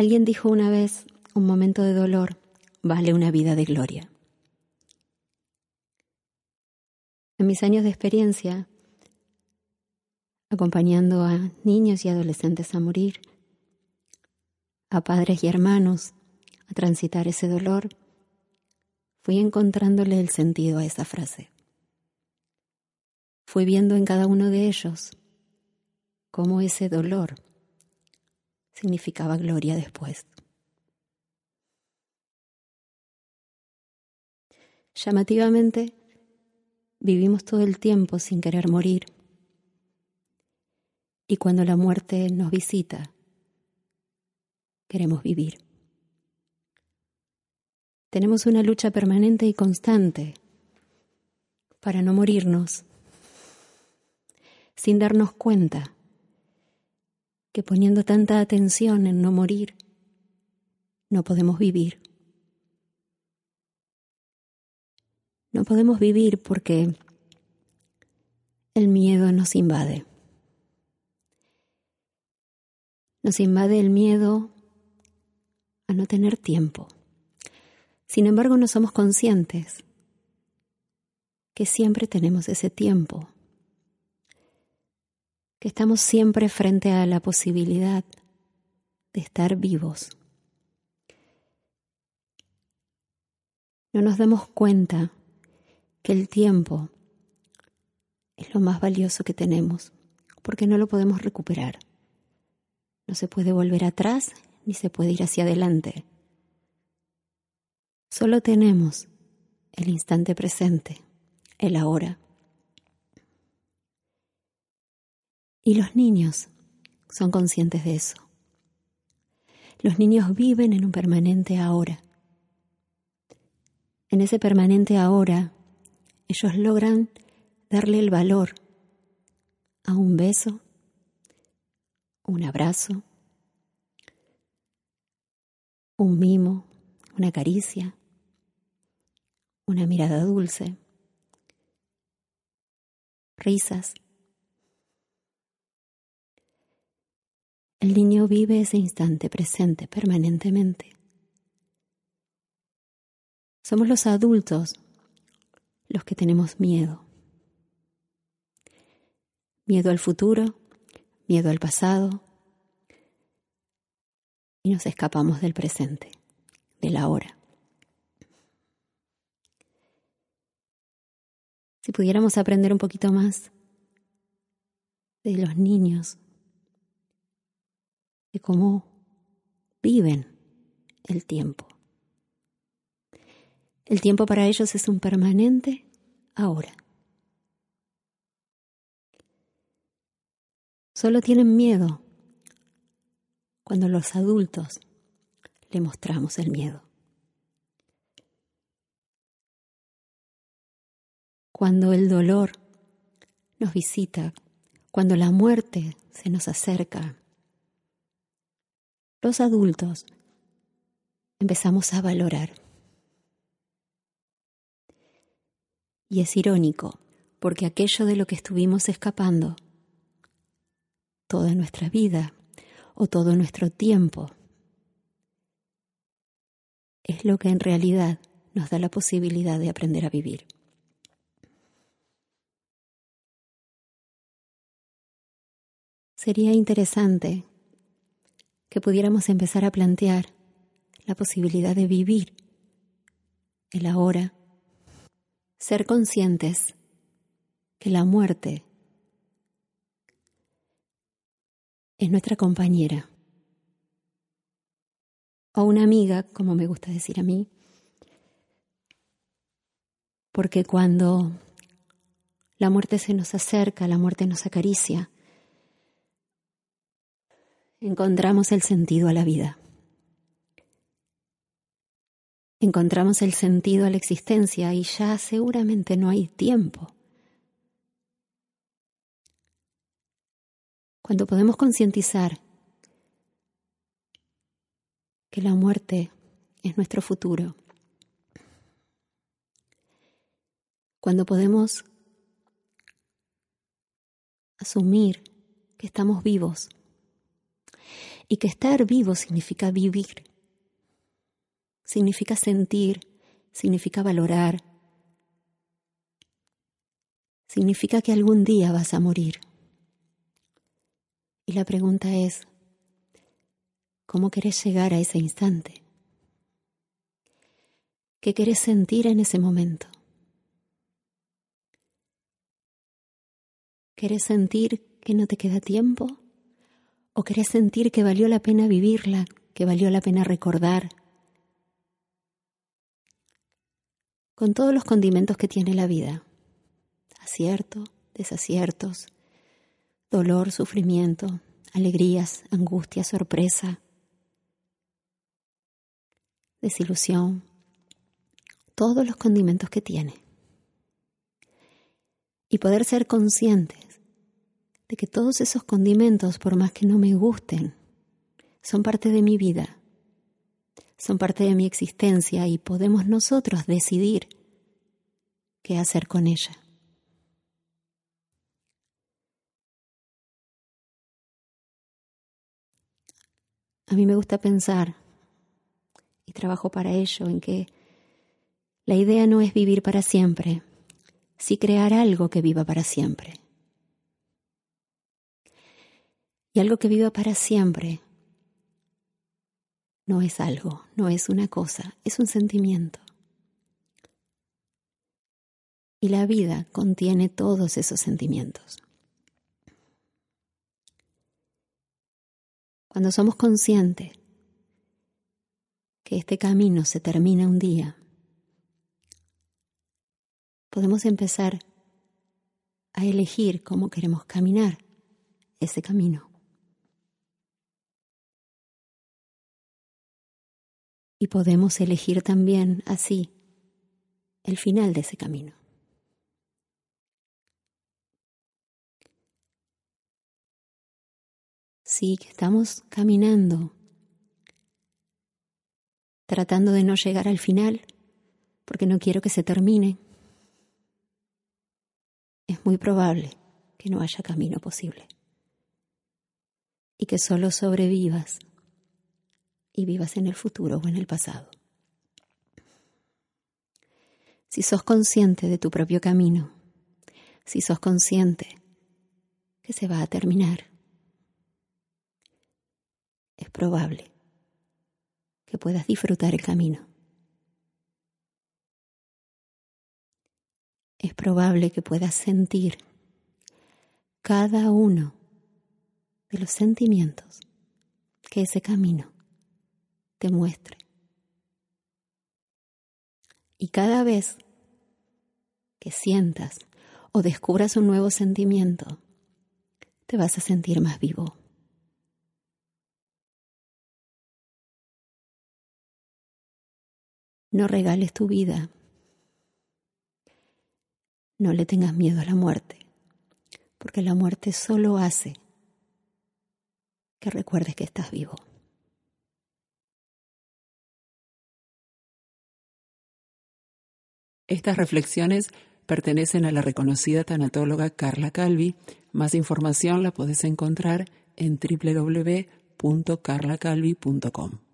Alguien dijo una vez, un momento de dolor vale una vida de gloria. En mis años de experiencia, acompañando a niños y adolescentes a morir, a padres y hermanos a transitar ese dolor, fui encontrándole el sentido a esa frase. Fui viendo en cada uno de ellos cómo ese dolor significaba gloria después. Llamativamente, vivimos todo el tiempo sin querer morir. Y cuando la muerte nos visita, queremos vivir. Tenemos una lucha permanente y constante para no morirnos, sin darnos cuenta que poniendo tanta atención en no morir, no podemos vivir. No podemos vivir porque el miedo nos invade. Nos invade el miedo a no tener tiempo. Sin embargo, no somos conscientes que siempre tenemos ese tiempo, que estamos siempre frente a la posibilidad de estar vivos. No nos damos cuenta que el tiempo es lo más valioso que tenemos, porque no lo podemos recuperar. No se puede volver atrás ni se puede ir hacia adelante. Solo tenemos el instante presente, el ahora. Y los niños son conscientes de eso. Los niños viven en un permanente ahora. En ese permanente ahora ellos logran darle el valor a un beso, un abrazo, un mimo, una caricia, una mirada dulce, risas. El niño vive ese instante presente permanentemente. Somos los adultos los que tenemos miedo. Miedo al futuro, miedo al pasado, y nos escapamos del presente, del ahora. Si pudiéramos aprender un poquito más de los niños, de cómo viven el tiempo. El tiempo para ellos es un permanente ahora. Solo tienen miedo cuando los adultos le mostramos el miedo. Cuando el dolor nos visita, cuando la muerte se nos acerca, los adultos empezamos a valorar Y es irónico, porque aquello de lo que estuvimos escapando toda nuestra vida o todo nuestro tiempo es lo que en realidad nos da la posibilidad de aprender a vivir. Sería interesante que pudiéramos empezar a plantear la posibilidad de vivir el ahora ser conscientes que la muerte es nuestra compañera o una amiga, como me gusta decir a mí, porque cuando la muerte se nos acerca, la muerte nos acaricia, encontramos el sentido a la vida. Encontramos el sentido a la existencia y ya seguramente no hay tiempo. Cuando podemos concientizar que la muerte es nuestro futuro, cuando podemos asumir que estamos vivos Y que estar vivo significa vivir, significa sentir, significa valorar, significa que algún día vas a morir. Y la pregunta es, ¿cómo querés llegar a ese instante? ¿Qué querés sentir en ese momento? ¿Querés sentir que no te queda tiempo? ¿O querés sentir que valió la pena vivirla, que valió la pena recordar? Con todos los condimentos que tiene la vida. Acierto, desaciertos, dolor, sufrimiento, alegrías, angustia, sorpresa, desilusión, todos los condimentos que tiene. Y poder ser conscientes de que todos esos condimentos, por más que no me gusten, son parte de mi vida, son parte de mi existencia y podemos nosotros decidir qué hacer con ella. A mí me gusta pensar, y trabajo para ello, en que la idea no es vivir para siempre, sí crear algo que viva para siempre. Y algo que viva para siempre no es algo, no es una cosa, es un sentimiento. Y la vida contiene todos esos sentimientos. Cuando somos conscientes que este camino se termina un día, podemos empezar a elegir cómo queremos caminar ese camino. Y podemos elegir también así el final de ese camino. Sí, que estamos caminando, tratando de no llegar al final, porque no quiero que se termine. Es muy probable que no haya camino posible y que solo sobrevivas y vivas en el futuro o en el pasado. Si sos consciente de tu propio camino, si sos consciente que se va a terminar, es probable que puedas disfrutar el camino. Es probable que puedas sentir cada uno de los sentimientos que ese camino te muestre. Y cada vez que sientas o descubras un nuevo sentimiento, te vas a sentir más vivo. No regales tu vida. No le tengas miedo a la muerte, porque la muerte solo hace que recuerdes que estás vivo. Estas reflexiones pertenecen a la reconocida tanatóloga Carla Calvi. Más información la puedes encontrar en www.carlacalvi.com.